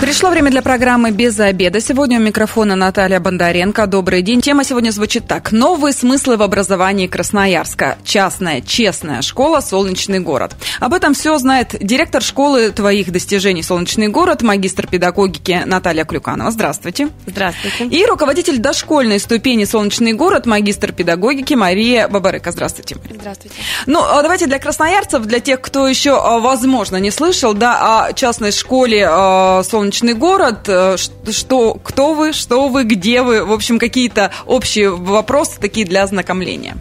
Пришло время для программы «Без обеда». Сегодня у микрофона Наталья Бондаренко. Добрый день. Тема сегодня звучит так. Новые смыслы в образовании Красноярска. Частная, честная школа «Солнечный город». Об этом все знает директор школы твоих достижений «Солнечный город», магистр педагогики Наталья Клюканова. Здравствуйте. Здравствуйте. И руководитель дошкольной ступени «Солнечный город», магистр педагогики Мария Бабарыка. Здравствуйте. Здравствуйте. Ну, а давайте для красноярцев, для тех, кто еще, возможно, не слышал, да, о частной школе а, «Солнечный солнечный город. Э, что, кто вы, что вы, где вы? В общем, какие-то общие вопросы такие для ознакомления.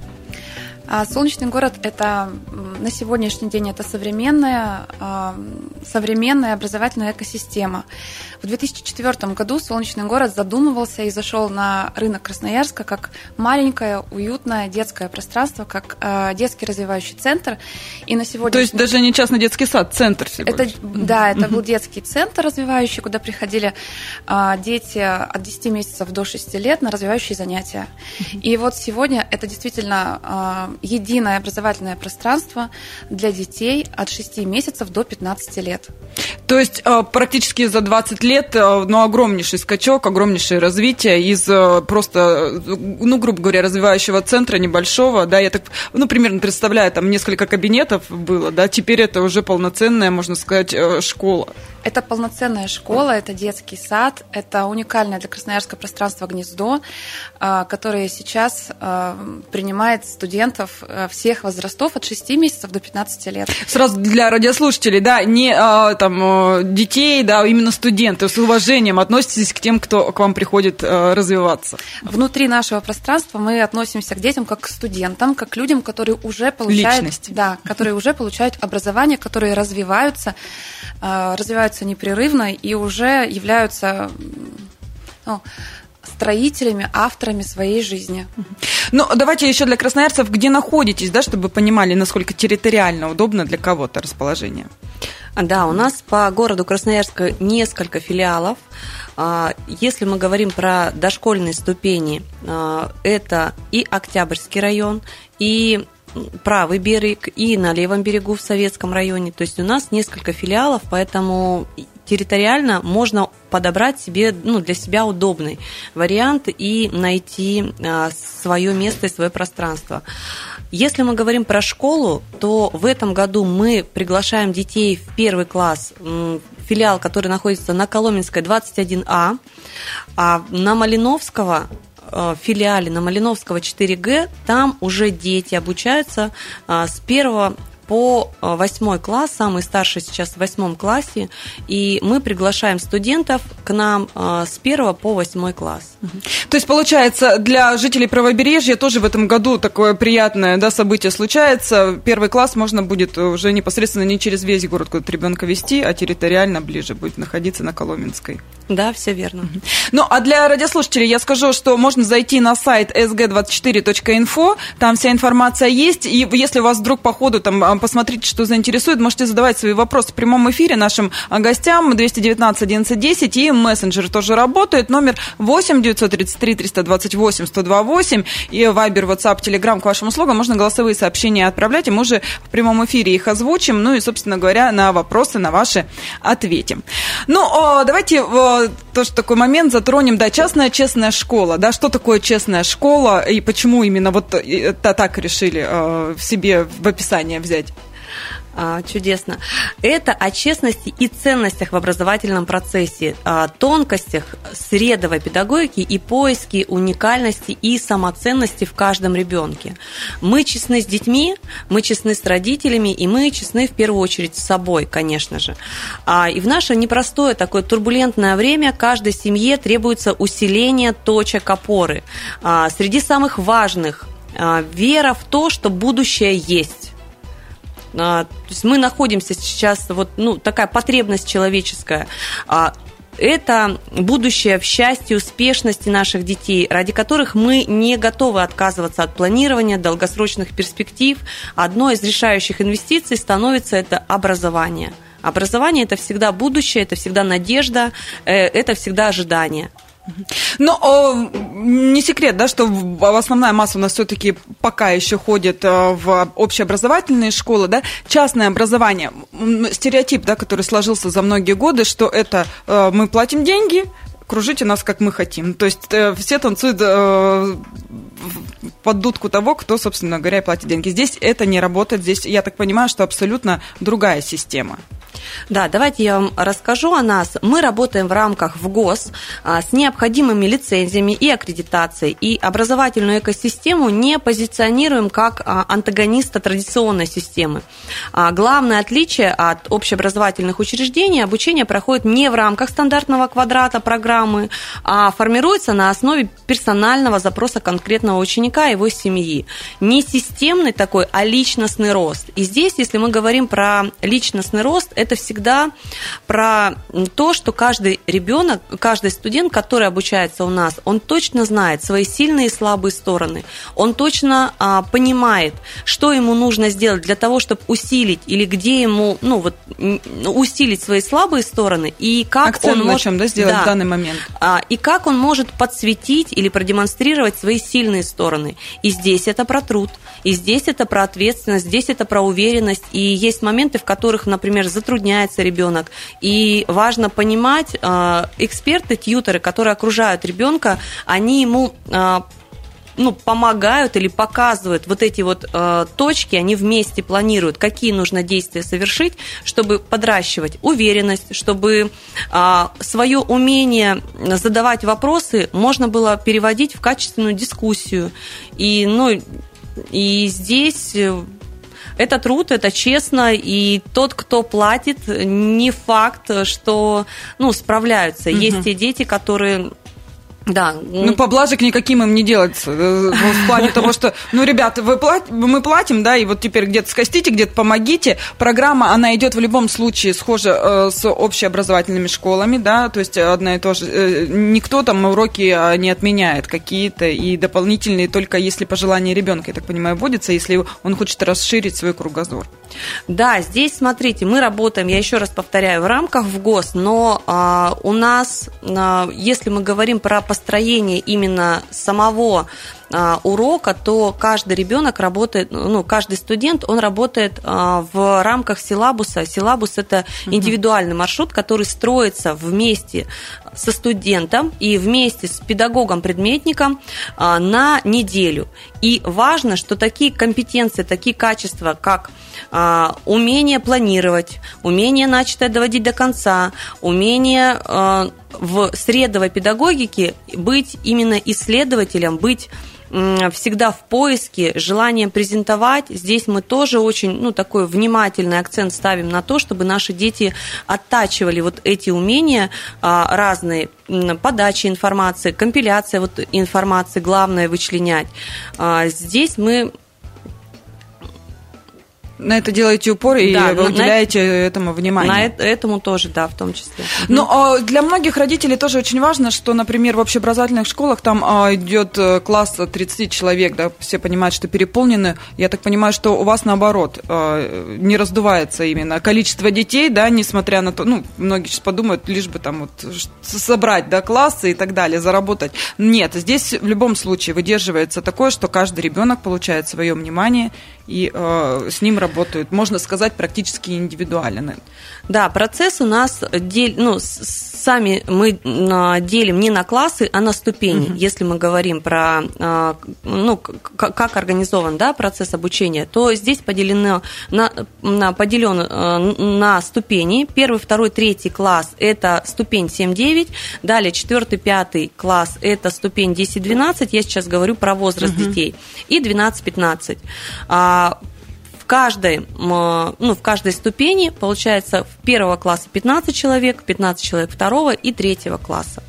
А, солнечный город – это на сегодняшний день это современная, а, современная образовательная экосистема. В 2004 году Солнечный город задумывался и зашел на рынок Красноярска как маленькое, уютное детское пространство, как а, детский развивающий центр. И на сегодня... То есть даже не частный детский сад, центр всего это, Да, это был детский центр развивающий, куда приходили дети от 10 месяцев до 6 лет на развивающие занятия. И вот сегодня это действительно единое образовательное пространство для детей от 6 месяцев до 15 лет. То есть э, практически за 20 лет, э, ну, огромнейший скачок, огромнейшее развитие из э, просто, ну, грубо говоря, развивающего центра небольшого, да, я так, ну, примерно представляю, там несколько кабинетов было, да, теперь это уже полноценная, можно сказать, школа. Это полноценная школа, это детский сад, это уникальное для Красноярска пространство «Гнездо», которое сейчас принимает студентов всех возрастов от 6 месяцев до 15 лет. Сразу для радиослушателей, да, не там детей, да, именно студенты, с уважением относитесь к тем, кто к вам приходит развиваться. Внутри нашего пространства мы относимся к детям как к студентам, как к людям, которые уже получают, Личности. да, которые уже получают образование, которые развиваются, развиваются развиваются непрерывно и уже являются ну, строителями, авторами своей жизни. Ну, давайте еще для красноярцев, где находитесь, да, чтобы понимали, насколько территориально удобно для кого-то расположение. Да, у нас по городу Красноярска несколько филиалов. А, если мы говорим про дошкольные ступени, а, это и Октябрьский район, и правый берег и на левом берегу в Советском районе. То есть у нас несколько филиалов, поэтому территориально можно подобрать себе, ну, для себя удобный вариант и найти а, свое место и свое пространство. Если мы говорим про школу, то в этом году мы приглашаем детей в первый класс, филиал, который находится на Коломенской 21А, а на Малиновского филиале на Малиновского 4Г, там уже дети обучаются э, с первого по э, восьмой класс, самый старший сейчас в восьмом классе, и мы приглашаем студентов к нам э, с первого по восьмой класс. То есть, получается, для жителей правобережья тоже в этом году такое приятное да, событие случается. Первый класс можно будет уже непосредственно не через весь город куда ребенка вести, а территориально ближе будет находиться на Коломенской. Да, все верно. Ну, а для радиослушателей я скажу, что можно зайти на сайт sg24.info, там вся информация есть, и если у вас вдруг по ходу там посмотрите, что заинтересует. Можете задавать свои вопросы в прямом эфире нашим а, гостям 219 1110 и мессенджер тоже работает. Номер 8 933 328 128 и Вайбер, WhatsApp, Telegram к вашим услугам. Можно голосовые сообщения отправлять, и мы уже в прямом эфире их озвучим. Ну и, собственно говоря, на вопросы на ваши ответим. Ну, давайте тоже такой момент затронем. Да, частная честная школа. Да, что такое честная школа и почему именно вот это так решили э, в себе в описание взять? А, чудесно. Это о честности и ценностях в образовательном процессе, о тонкостях средовой педагогики и поиске уникальности и самоценности в каждом ребенке. Мы честны с детьми, мы честны с родителями, и мы честны в первую очередь с собой, конечно же. А, и в наше непростое такое турбулентное время каждой семье требуется усиление точек опоры. А, среди самых важных вера в то, что будущее есть то есть мы находимся сейчас, вот ну, такая потребность человеческая а, это будущее в счастье, успешности наших детей, ради которых мы не готовы отказываться от планирования долгосрочных перспектив. Одной из решающих инвестиций становится это образование. Образование – это всегда будущее, это всегда надежда, э, это всегда ожидание. Но не секрет, да, что основная масса у нас все-таки пока еще ходит э, в общеобразовательные школы, да, частное образование, стереотип, да, который сложился за многие годы, что это э, мы платим деньги, кружите нас, как мы хотим. То есть э, все танцуют под дудку того, кто, собственно говоря, платит деньги. Здесь это не работает. Здесь, я так понимаю, что абсолютно другая система. Да, давайте я вам расскажу о нас. Мы работаем в рамках в ГОС а, с необходимыми лицензиями и аккредитацией, и образовательную экосистему не позиционируем как а, антагониста традиционной системы. А, главное отличие от общеобразовательных учреждений – обучение проходит не в рамках стандартного квадрата программы, а формируется на основе персонального запроса конкретного ученика и его семьи. Не системный такой, а личностный рост. И здесь, если мы говорим про личностный рост, это всегда про то, что каждый ребенок, каждый студент, который обучается у нас, он точно знает свои сильные и слабые стороны. Он точно а, понимает, что ему нужно сделать для того, чтобы усилить или где ему, ну вот, усилить свои слабые стороны и как Акцент он может чем, да, сделать да, в данный момент. А, и как он может подсветить или продемонстрировать свои сильные стороны. И здесь это про труд, и здесь это про ответственность, здесь это про уверенность. И есть моменты, в которых, например, затрудняется ребенок. И важно понимать, э, эксперты, тьютеры, которые окружают ребенка, они ему э, ну, помогают или показывают вот эти вот э, точки, они вместе планируют, какие нужно действия совершить, чтобы подращивать уверенность, чтобы э, свое умение задавать вопросы можно было переводить в качественную дискуссию. И, ну, и здесь это труд, это честно, и тот, кто платит, не факт, что ну, справляются. Угу. Есть те дети, которые да. Ну, поблажек никаким им не делается. Э, в плане того, что, ну, ребята, вы плат... мы платим, да, и вот теперь где-то скостите, где-то помогите. Программа, она идет в любом случае схожа э, с общеобразовательными школами, да, то есть одна и то же. Э, никто там уроки а, не отменяет какие-то, и дополнительные только если пожелание ребенка, я так понимаю, вводится, если он хочет расширить свой кругозор. Да, здесь, смотрите, мы работаем, я еще раз повторяю, в рамках в ГОС, но а, у нас, а, если мы говорим про построение именно самого урока, то каждый ребенок работает, ну, каждый студент, он работает а, в рамках силабуса. Силабус – это индивидуальный маршрут, который строится вместе со студентом и вместе с педагогом-предметником а, на неделю. И важно, что такие компетенции, такие качества, как умение планировать, умение начатое доводить до конца, умение в средовой педагогике быть именно исследователем, быть всегда в поиске, желание презентовать. Здесь мы тоже очень, ну, такой внимательный акцент ставим на то, чтобы наши дети оттачивали вот эти умения а, разные, подачи информации, компиляция вот информации, главное вычленять. А, здесь мы на это делаете упор и да, вы уделяете на, этому внимание. На это, этому тоже, да, в том числе. Но а, для многих родителей тоже очень важно, что, например, в общеобразовательных школах там а, идет э, класс 30 человек, да, все понимают, что переполнены. Я так понимаю, что у вас наоборот а, не раздувается именно количество детей, да, несмотря на то, ну, многие сейчас подумают, лишь бы там вот собрать, да, классы и так далее, заработать. Нет, здесь в любом случае выдерживается такое, что каждый ребенок получает свое внимание и э, с ним работают, можно сказать, практически индивидуально. Да, процесс у нас, дел, ну, сами мы делим не на классы, а на ступени, угу. если мы говорим про, э, ну, как организован да, процесс обучения, то здесь поделено на, на, поделен э, на ступени. Первый, второй, третий класс – это ступень 7-9, далее четвертый, пятый класс – это ступень 10-12, я сейчас говорю про возраст угу. детей, и 12-15 в каждой, ну, в каждой ступени, получается, в первого класса 15 человек, 15 человек второго и третьего класса.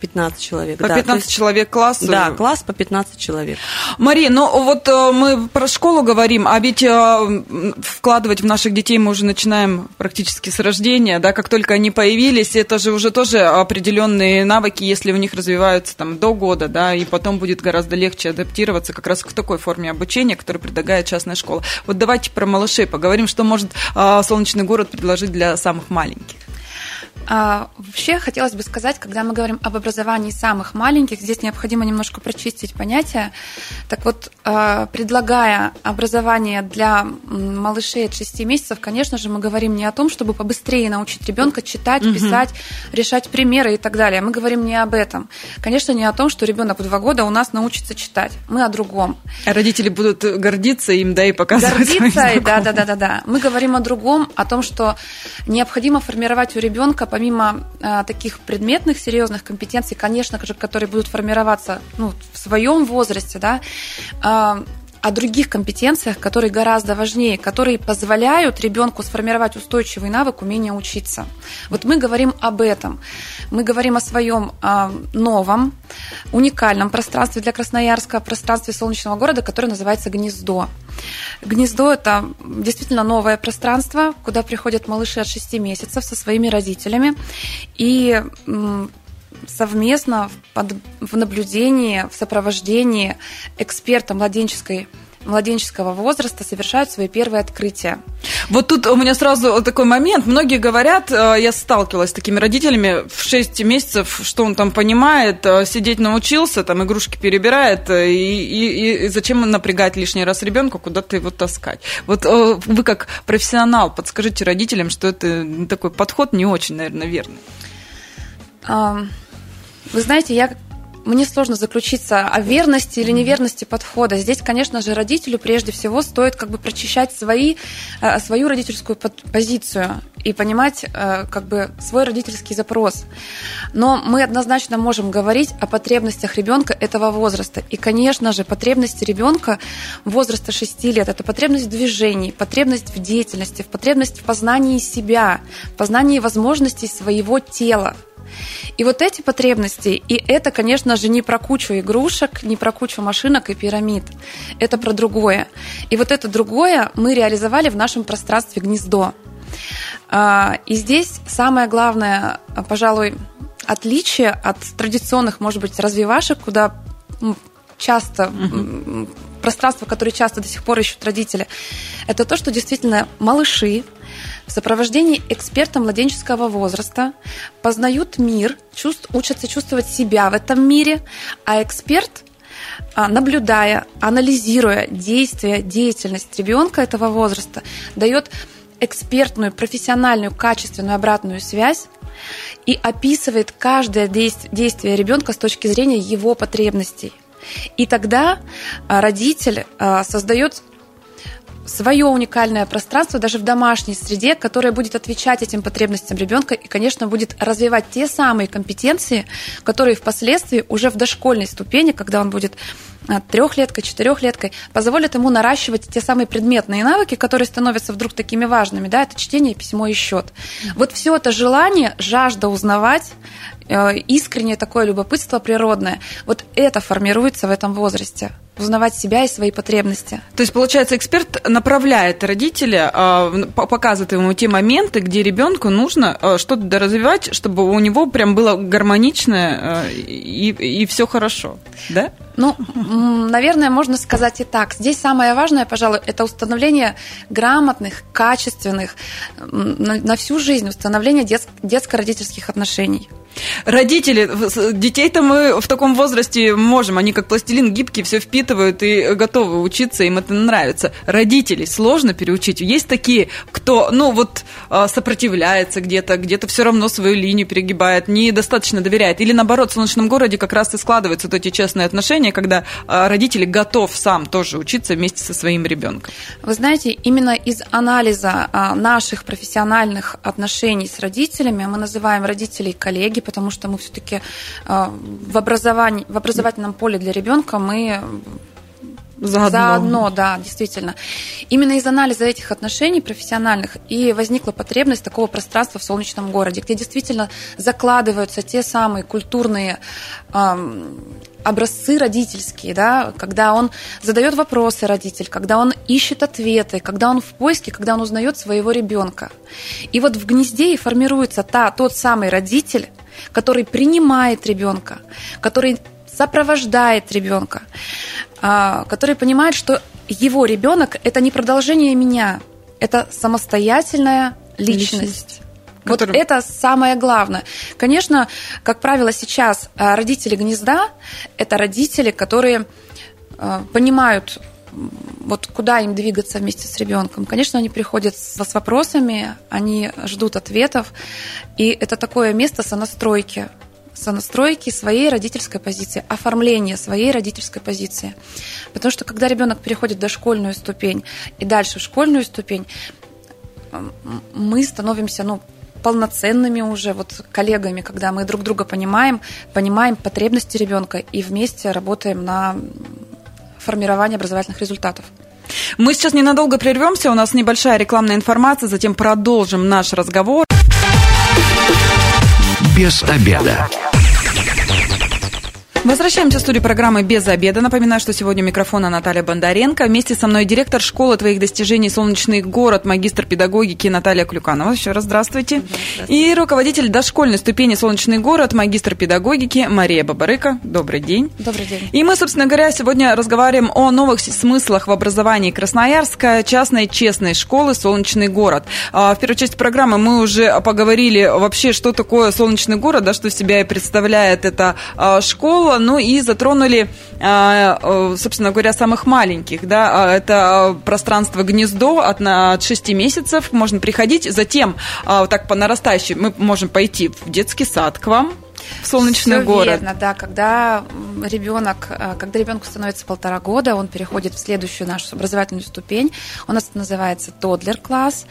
15 человек. По да, 15 есть, человек класс? Да, класс по 15 человек. Мария, ну вот э, мы про школу говорим, а ведь э, вкладывать в наших детей мы уже начинаем практически с рождения, да, как только они появились, это же уже тоже определенные навыки, если у них развиваются там до года, да, и потом будет гораздо легче адаптироваться как раз к такой форме обучения, которую предлагает частная школа. Вот давайте про малышей поговорим, что может э, Солнечный город предложить для самых маленьких. А, вообще хотелось бы сказать, когда мы говорим об образовании самых маленьких, здесь необходимо немножко прочистить понятия. Так вот, а, предлагая образование для малышей от 6 месяцев, конечно же, мы говорим не о том, чтобы побыстрее научить ребенка читать, угу. писать, решать примеры и так далее. Мы говорим не об этом. Конечно, не о том, что ребенок в два года у нас научится читать. Мы о другом. А родители будут гордиться им, да, и показывать. Гордиться, да, да, да, да, да. Мы говорим о другом, о том, что необходимо формировать у ребенка помимо э, таких предметных серьезных компетенций, конечно же, которые будут формироваться ну, в своем возрасте, да, э, о других компетенциях, которые гораздо важнее, которые позволяют ребенку сформировать устойчивый навык умения учиться. Вот мы говорим об этом. Мы говорим о своем э, новом, уникальном пространстве для Красноярска, пространстве солнечного города, которое называется «Гнездо». Гнездо – это действительно новое пространство, куда приходят малыши от 6 месяцев со своими родителями. И совместно под, в наблюдении, в сопровождении эксперта младенческой младенческого возраста совершают свои первые открытия. Вот тут у меня сразу такой момент. Многие говорят, э, я сталкивалась с такими родителями в 6 месяцев, что он там понимает, э, сидеть научился, там игрушки перебирает, э, и, и, и зачем напрягать лишний раз ребенка, куда-то его таскать. Вот вы как профессионал подскажите родителям, что это такой подход не очень, наверное, верный. Вы знаете, я мне сложно заключиться о верности или неверности подхода. Здесь, конечно же, родителю прежде всего стоит как бы прочищать свои, э, свою родительскую позицию и понимать э, как бы свой родительский запрос. Но мы однозначно можем говорить о потребностях ребенка этого возраста. И, конечно же, потребности ребенка возраста 6 лет – это потребность в движении, потребность в деятельности, потребность в познании себя, познании возможностей своего тела, и вот эти потребности, и это, конечно же, не про кучу игрушек, не про кучу машинок и пирамид. Это про другое. И вот это другое мы реализовали в нашем пространстве гнездо. А, и здесь самое главное, пожалуй, отличие от традиционных, может быть, развивашек, куда часто пространство, которое часто до сих пор ищут родители, это то, что действительно малыши, в сопровождении эксперта младенческого возраста познают мир, чувств, учатся чувствовать себя в этом мире, а эксперт а, наблюдая, анализируя действия, деятельность ребенка этого возраста, дает экспертную, профессиональную, качественную обратную связь и описывает каждое действие ребенка с точки зрения его потребностей. И тогда а, родитель а, создает свое уникальное пространство даже в домашней среде, которое будет отвечать этим потребностям ребенка и, конечно, будет развивать те самые компетенции, которые впоследствии уже в дошкольной ступени, когда он будет а, трехлеткой, четырехлеткой, позволят ему наращивать те самые предметные навыки, которые становятся вдруг такими важными, да, это чтение, письмо и счет. Вот все это желание, жажда узнавать, э, искреннее такое любопытство природное, вот это формируется в этом возрасте узнавать себя и свои потребности. То есть, получается, эксперт направляет родителя, а, показывает ему те моменты, где ребенку нужно а, что-то доразвивать, чтобы у него прям было гармоничное а, и, и все хорошо, да? Ну, наверное, можно сказать и так. Здесь самое важное, пожалуй, это установление грамотных, качественных, на всю жизнь установление детско-родительских отношений. Родители, детей-то мы в таком возрасте можем, они как пластилин гибкий, все впитывают и готовы учиться, им это нравится. Родителей сложно переучить. Есть такие, кто, ну вот, а, сопротивляется где-то, где-то все равно свою линию перегибает, недостаточно доверяет. Или наоборот, в солнечном городе как раз и складываются вот эти честные отношения, когда а, родители готов сам тоже учиться вместе со своим ребенком. Вы знаете, именно из анализа а, наших профессиональных отношений с родителями мы называем родителей коллеги, потому что мы все-таки а, в образовании, в образовательном поле для ребенка мы Заодно. Заодно, да, действительно. Именно из анализа этих отношений профессиональных и возникла потребность такого пространства в солнечном городе, где действительно закладываются те самые культурные эм, образцы родительские, да, когда он задает вопросы родитель, когда он ищет ответы, когда он в поиске, когда он узнает своего ребенка. И вот в гнезде и формируется та, тот самый родитель, который принимает ребенка, который сопровождает ребенка, а, который понимает, что его ребенок это не продолжение меня, это самостоятельная личность. личность Который... Вот это самое главное. Конечно, как правило, сейчас э, родители гнезда – это родители, которые э, понимают вот куда им двигаться вместе с ребенком. Конечно, они приходят с, с вопросами, они ждут ответов, и это такое место сонастройки, сонастройки своей родительской позиции, оформления своей родительской позиции. Потому что когда ребенок переходит в дошкольную ступень и дальше в школьную ступень, мы становимся, ну, полноценными уже вот коллегами, когда мы друг друга понимаем, понимаем потребности ребенка и вместе работаем на формирование образовательных результатов. Мы сейчас ненадолго прервемся, у нас небольшая рекламная информация, затем продолжим наш разговор. Без обеда. Возвращаемся в студию программы «Без обеда». Напоминаю, что сегодня у микрофона Наталья Бондаренко. Вместе со мной директор школы твоих достижений «Солнечный город», магистр педагогики Наталья Клюканова. Еще раз здравствуйте. здравствуйте. И руководитель дошкольной ступени «Солнечный город», магистр педагогики Мария Бабарыка. Добрый день. Добрый день. И мы, собственно говоря, сегодня разговариваем о новых смыслах в образовании Красноярска, частной честной школы «Солнечный город». А, в первой части программы мы уже поговорили вообще, что такое «Солнечный город», да, что себя и представляет эта а, школа школа, ну и затронули, а, э, собственно говоря, самых маленьких, да, а, это пространство гнездо от, от 6 месяцев, можно приходить, затем, а, так по нарастающей, мы можем пойти в детский сад к вам, в солнечный Все город. верно, да. Когда ребенок, э, когда ребенку становится полтора года, он переходит в следующую нашу образовательную ступень. У нас это называется тодлер класс,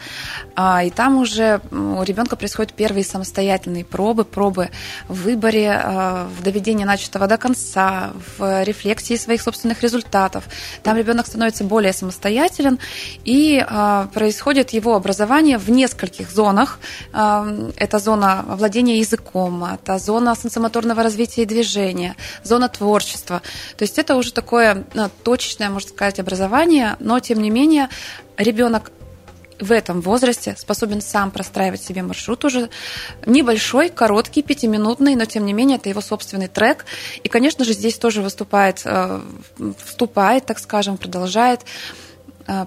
а, и там уже у ребенка происходят первые самостоятельные пробы, пробы в выборе, э, в доведении начатого до конца, в рефлексии своих собственных результатов. Там ребенок становится более самостоятелен, и э, происходит его образование в нескольких зонах. Это зона владения языком, это зона зона сенсомоторного развития и движения, зона творчества. То есть это уже такое ну, точечное, можно сказать, образование, но тем не менее ребенок в этом возрасте способен сам простраивать себе маршрут уже небольшой, короткий, пятиминутный, но тем не менее это его собственный трек. И, конечно же, здесь тоже выступает, э, вступает, так скажем, продолжает Э,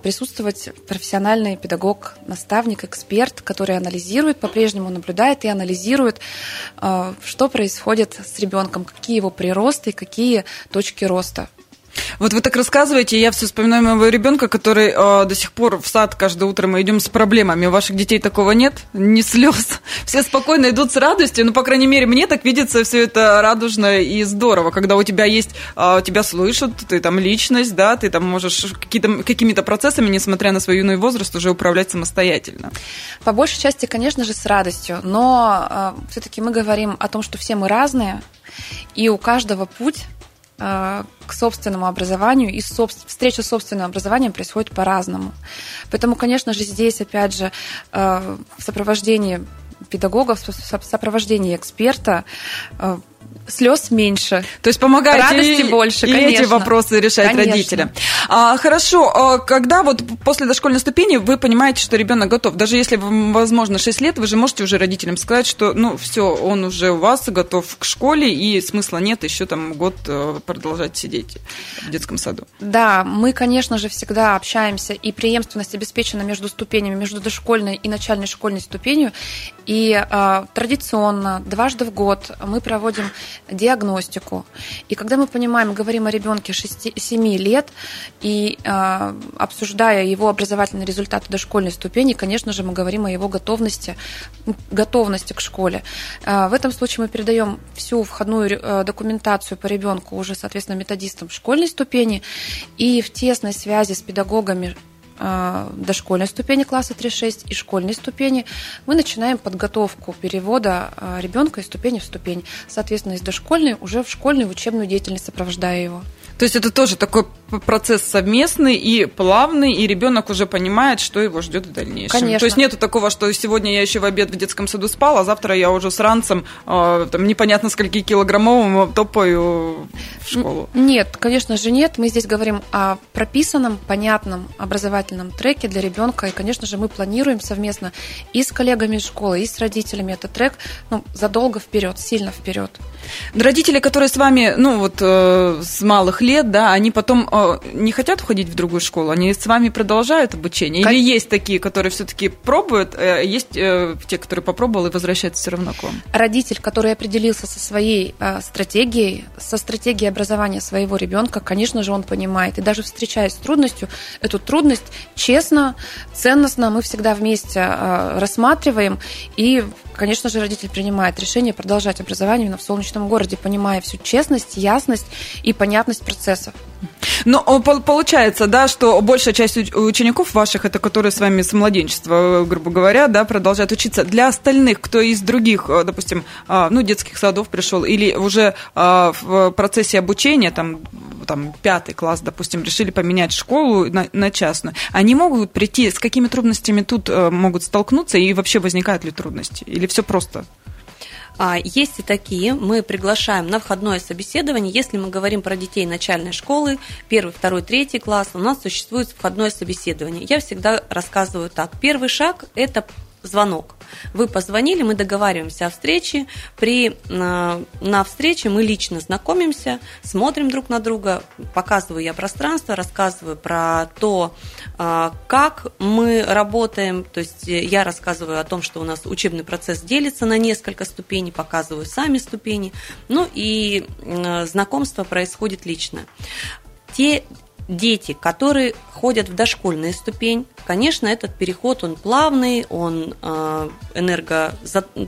присутствовать профессиональный педагог, наставник, эксперт, который анализирует, по-прежнему наблюдает и анализирует, э, что происходит с ребенком, какие его приросты какие точки роста. Вот вы так рассказываете, я все вспоминаю моего ребенка, который э, до сих пор в сад каждое утро мы идем с проблемами. У ваших детей такого нет? Ни слез. Все спокойно идут с радостью. Ну, по крайней мере, мне так видится все это радужно и здорово, когда у тебя есть, э, тебя слышат, ты там личность, да, ты там можешь какими-то процессами, несмотря на свой юный возраст, уже управлять самостоятельно. По большей части, конечно же, с радостью, но э, все-таки мы говорим о том, что все мы разные, и у каждого путь к собственному образованию и встреча с собственным образованием происходит по-разному. Поэтому, конечно же, здесь, опять же, э, в сопровождении педагогов, в сопровождении эксперта э, слез меньше. То есть помогаете радости и, больше, и конечно. эти вопросы решать конечно. родителям. А, хорошо, а когда вот после дошкольной ступени вы понимаете, что ребенок готов, даже если возможно 6 лет, вы же можете уже родителям сказать, что ну все, он уже у вас готов к школе и смысла нет еще там год э, продолжать сидеть в детском саду. Да, мы, конечно же, всегда общаемся и преемственность обеспечена между ступенями, между дошкольной и начальной школьной ступенью. И э, традиционно дважды в год мы проводим диагностику. И когда мы понимаем, говорим о ребенке 6-7 лет, и э, обсуждая его образовательные результаты дошкольной ступени, конечно же, мы говорим о его готовности, готовности к школе. Э, в этом случае мы передаем всю входную э, документацию по ребенку уже, соответственно, методистам школьной ступени и в тесной связи с педагогами дошкольной ступени класса 3-6 и школьной ступени, мы начинаем подготовку перевода э, ребенка из ступени в ступень. Соответственно, из дошкольной уже в школьную учебную деятельность сопровождая его. То есть это тоже такой процесс совместный и плавный, и ребенок уже понимает, что его ждет в дальнейшем. Конечно. То есть нету такого, что сегодня я еще в обед в детском саду спал, а завтра я уже с ранцем, э, там, непонятно скольки килограммовым топаю в школу. Нет, конечно же нет. Мы здесь говорим о прописанном, понятном образовательном треке для ребенка, и, конечно же, мы планируем совместно и с коллегами из школы, и с родителями этот трек ну, задолго вперед, сильно вперед. Родители, которые с вами, ну вот э, с малых лет, да, они потом э, не хотят уходить в другую школу? Они с вами продолжают обучение? Или есть такие, которые все-таки пробуют, э, есть э, те, которые попробовали и возвращаются все равно к вам? Родитель, который определился со своей э, стратегией, со стратегией образования своего ребенка, конечно же, он понимает. И даже встречаясь с трудностью, эту трудность честно, ценностно мы всегда вместе э, рассматриваем. И, конечно же, родитель принимает решение продолжать образование именно в солнечном городе, понимая всю честность, ясность и понятность процессов. Но получается, да, что большая часть учеников ваших, это которые с вами с младенчества, грубо говоря, да, продолжают учиться. Для остальных, кто из других, э, допустим, а, ну, детских садов пришел, или уже а, в процессе обучения, там, там, пятый класс, допустим, решили поменять школу на, на частную, они могут прийти, с какими трудностями тут э, могут столкнуться, и вообще возникают ли трудности? Или все просто? А, есть и такие. Мы приглашаем на входное собеседование. Если мы говорим про детей начальной школы, первый, второй, третий класс, у нас существует входное собеседование. Я всегда рассказываю так. Первый шаг – это звонок. Вы позвонили, мы договариваемся о встрече. При, на, на встрече мы лично знакомимся, смотрим друг на друга, показываю я пространство, рассказываю про то, а, как мы работаем. То есть я рассказываю о том, что у нас учебный процесс делится на несколько ступеней, показываю сами ступени. Ну и знакомство происходит лично. Те дети, которые ходят в дошкольную ступень, конечно, этот переход, он плавный, он э, энерго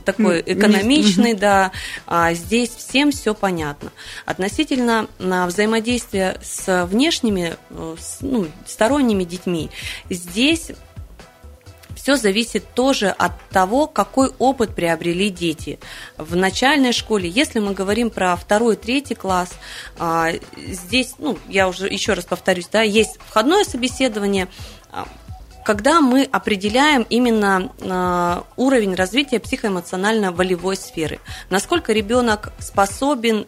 такой экономичный, да, а здесь всем все понятно. Относительно на взаимодействие с внешними, э, с, ну, сторонними детьми, здесь все зависит тоже от того, какой опыт приобрели дети. В начальной школе, если мы говорим про второй, третий класс, а, здесь, ну, я уже еще раз повторюсь, да, есть входное собеседование, а, когда мы определяем именно а, уровень развития психоэмоционально-волевой сферы, насколько ребенок способен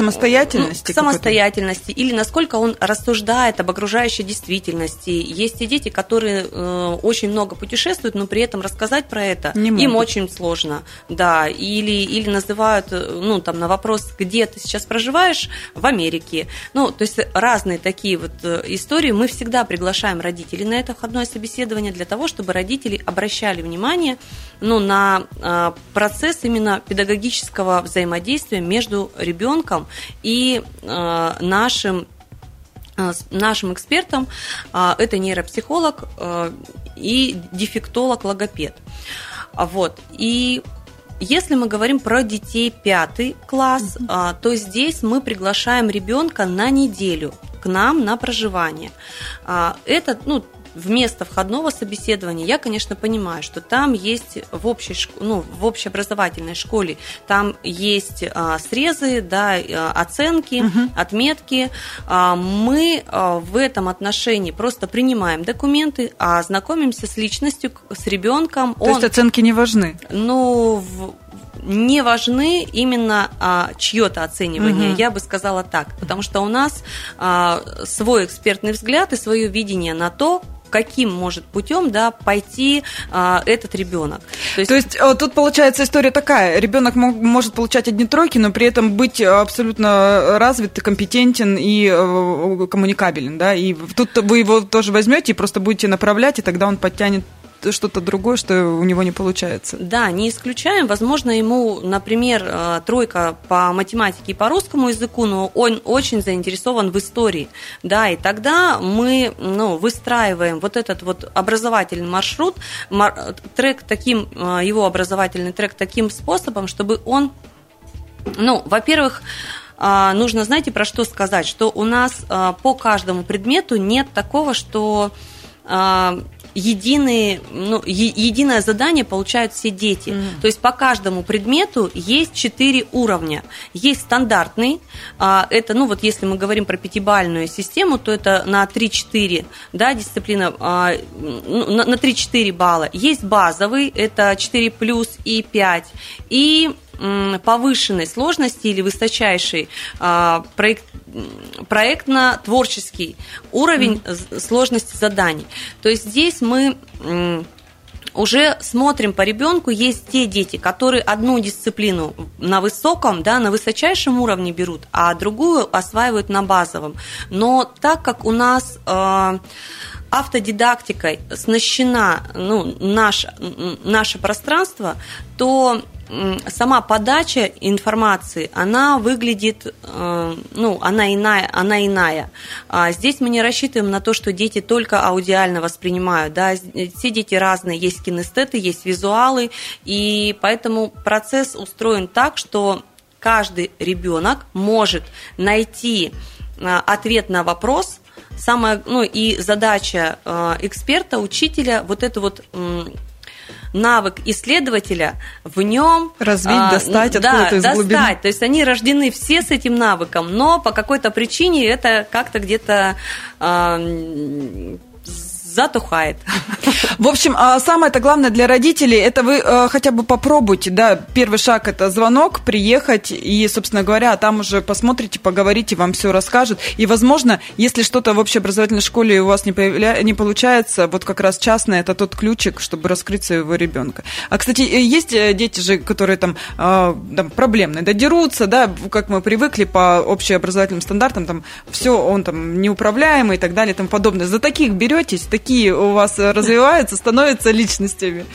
самостоятельности? К самостоятельности или насколько он рассуждает об окружающей действительности. Есть и дети, которые э, очень много путешествуют, но при этом рассказать про это Не им очень сложно. Да, или, или называют, э, ну, там, на вопрос, где ты сейчас проживаешь, в Америке. Ну, то есть разные такие вот э, истории. Мы всегда приглашаем родителей на это входное собеседование для того, чтобы родители обращали внимание ну, на э, процесс именно педагогического взаимодействия между ребенком и э, нашим э, нашим экспертом э, это нейропсихолог э, и дефектолог-логопед. Вот. И если мы говорим про детей пятый класс, то здесь мы приглашаем ребенка на неделю к нам на проживание. Это, ну, вместо входного собеседования, я, конечно, понимаю, что там есть в общей, ну, в общеобразовательной школе, там есть а, срезы, да, а, оценки, угу. отметки. А, мы а, в этом отношении просто принимаем документы, а знакомимся с личностью, с ребенком. То Он, есть оценки не важны? Ну, в, не важны именно а, чье-то оценивание, угу. я бы сказала так, потому что у нас а, свой экспертный взгляд и свое видение на то, каким может путем да, пойти а, этот ребенок. То есть, То есть э, тут получается история такая: ребенок может получать одни тройки, но при этом быть абсолютно развит, компетентен и э, коммуникабелен, да. И тут вы его тоже возьмете и просто будете направлять, и тогда он подтянет что-то другое, что у него не получается. Да, не исключаем. Возможно, ему, например, э, тройка по математике и по русскому языку, но он очень заинтересован в истории. Да, и тогда мы ну, выстраиваем вот этот вот образовательный маршрут, трек таким, э, его образовательный трек таким способом, чтобы он, ну, во-первых, э, нужно, знаете, про что сказать, что у нас по каждому предмету нет такого, что единые, ну, е- единое задание получают все дети. Mm-hmm. То есть по каждому предмету есть четыре уровня. Есть стандартный, а, это, ну вот если мы говорим про пятибальную систему, то это на 3-4, да, дисциплина, а, ну, на, на 3-4 балла. Есть базовый, это 4 плюс и 5. И повышенной сложности или высочайший а, проект, проектно-творческий уровень mm-hmm. сложности заданий. То есть здесь мы уже смотрим по ребенку, есть те дети, которые одну дисциплину на высоком, да, на высочайшем уровне берут, а другую осваивают на базовом. Но так как у нас э, автодидактикой оснащена ну, наш, наше пространство, то сама подача информации, она выглядит, э, ну, она иная, она иная. А здесь мы не рассчитываем на то, что дети только аудиально воспринимают, да, все дети разные, есть кинестеты, есть визуалы, и поэтому процесс устроен так, что каждый ребенок может найти э, ответ на вопрос, самая, ну и задача э, эксперта, учителя, вот это вот навык исследователя в нем развить, а, достать откуда-то из достать. глубины. То есть они рождены все с этим навыком, но по какой-то причине это как-то где-то а, затухает. В общем, а самое-то главное для родителей, это вы э, хотя бы попробуйте, да, первый шаг это звонок, приехать и, собственно говоря, там уже посмотрите, поговорите, вам все расскажут. И, возможно, если что-то в общеобразовательной школе у вас не, появля... не получается, вот как раз частное, это тот ключик, чтобы раскрыть своего ребенка. А, кстати, э, есть э, дети же, которые там, там проблемные, да, дерутся, да, как мы привыкли по общеобразовательным стандартам, там все, он там неуправляемый и так далее и тому подобное. За таких беретесь, такие у вас развиваются, становятся личностями?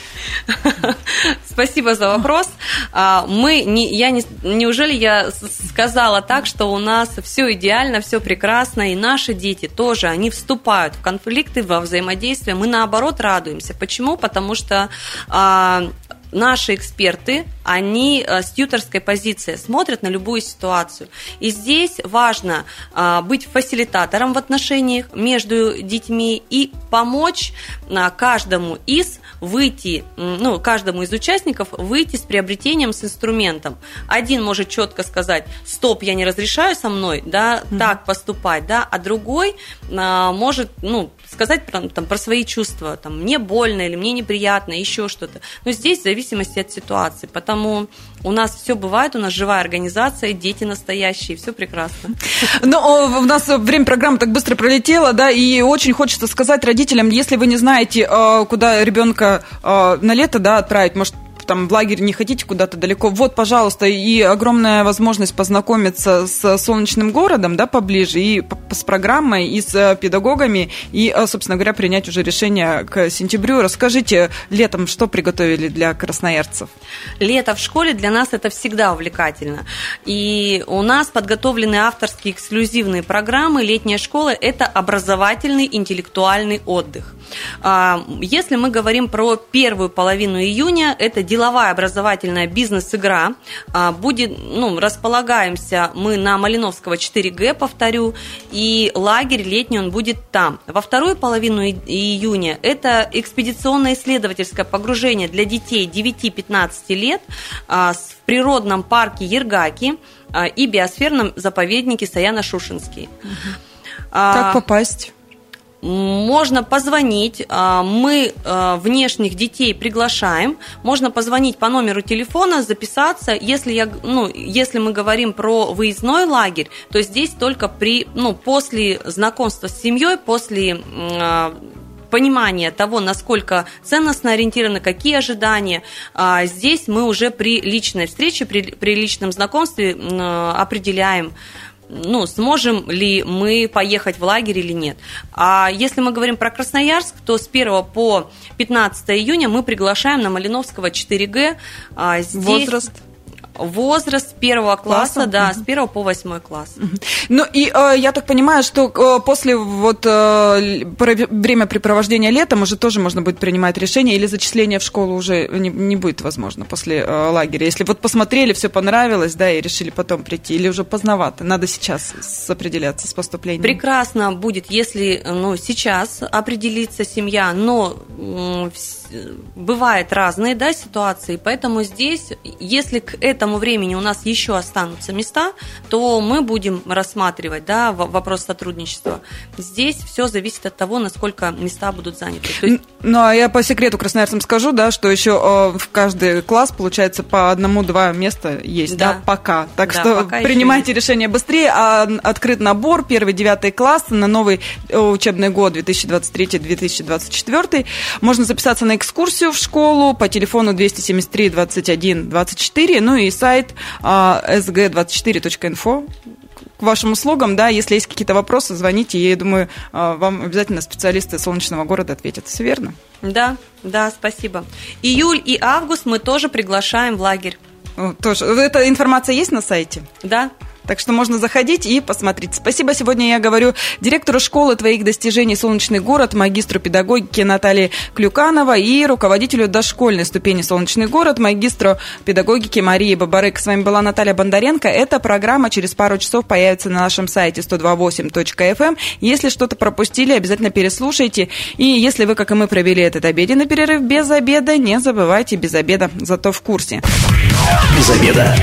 Спасибо за вопрос. А, мы, не, я не, неужели я сказала так, что у нас все идеально, все прекрасно, и наши дети тоже, они вступают в конфликты, во взаимодействие. Мы наоборот радуемся. Почему? Потому что а, наши эксперты, они э, с тьюторской позиции смотрят на любую ситуацию. И здесь важно э, быть фасилитатором в отношениях между детьми и помочь э, каждому из выйти, ну, каждому из участников выйти с приобретением с инструментом. Один может четко сказать, стоп, я не разрешаю со мной, да, mm-hmm. так поступать, да, а другой может, ну, сказать про, там, про свои чувства, там, мне больно или мне неприятно, еще что-то. Но здесь в зависимости от ситуации, потому у нас все бывает, у нас живая организация, дети настоящие, все прекрасно. Но ну, у нас время программы так быстро пролетело, да, и очень хочется сказать родителям, если вы не знаете, э, куда ребенка э, на лето, да, отправить, может, там в лагерь не хотите куда-то далеко, вот, пожалуйста, и огромная возможность познакомиться с солнечным городом, да, поближе, и с программой, и с э, педагогами, и, э, собственно говоря, принять уже решение к сентябрю. Расскажите, летом что приготовили для красноярцев? Лето в школе для нас это всегда увлекательно. И у нас подготовлены авторские эксклюзивные программы. Летняя школа – это образовательный интеллектуальный отдых. А, если мы говорим про первую половину июня, это деловая образовательная бизнес-игра. А, будет, ну, располагаемся мы на Малиновского 4Г, повторю, и лагерь летний он будет там. Во вторую половину июня это экспедиционное исследовательское погружение для детей 9-15 лет а, в природном парке Ергаки и биосферном заповеднике Саяно-Шушинский. Как попасть? Можно позвонить, а, мы а, внешних детей приглашаем, можно позвонить по номеру телефона, записаться. Если, я, ну, если мы говорим про выездной лагерь, то здесь только при, ну, после знакомства с семьей, после а, понимания того, насколько ценностно ориентированы, какие ожидания. Здесь мы уже при личной встрече, при, при личном знакомстве определяем, ну, сможем ли мы поехать в лагерь или нет. А если мы говорим про Красноярск, то с 1 по 15 июня мы приглашаем на Малиновского 4Г. А здесь... Возраст? Возраст первого класса, класса? да, угу. с первого по восьмой класс. Угу. Ну и э, я так понимаю, что э, после вот э, времяпрепровождения летом уже тоже можно будет принимать решение, или зачисление в школу уже не, не будет возможно после э, лагеря. Если вот посмотрели, все понравилось, да, и решили потом прийти, или уже поздновато, надо сейчас определяться с поступлением. Прекрасно будет, если ну, сейчас определится семья, но э, бывают разные да, ситуации, поэтому здесь, если к этому тому времени у нас еще останутся места, то мы будем рассматривать да, вопрос сотрудничества. Здесь все зависит от того, насколько места будут заняты. есть... Ну, а я по секрету красноярцам скажу, да, что еще в каждый класс, получается, по одному-два места есть, да, да пока. Так да, что пока принимайте еще... решение быстрее. А открыт набор, первый, девятый класс на новый э, учебный год 2023-2024. Можно записаться на экскурсию в школу по телефону 273 21 24, ну и сайт sg24.info к вашим услугам, да, если есть какие-то вопросы, звоните, я думаю, а, вам обязательно специалисты солнечного города ответят. Все верно? Да, да, спасибо. Июль и август мы тоже приглашаем в лагерь. Тоже. Эта информация есть на сайте? Да. Так что можно заходить и посмотреть. Спасибо. Сегодня я говорю директору школы твоих достижений «Солнечный город», магистру педагогики Наталье Клюканова и руководителю дошкольной ступени «Солнечный город», магистру педагогики Марии Бабарык. С вами была Наталья Бондаренко. Эта программа через пару часов появится на нашем сайте 128.fm. Эм. Если что-то пропустили, обязательно переслушайте. И если вы, как и мы, провели этот обеденный перерыв без обеда, не забывайте без обеда, зато в курсе. Без обеда.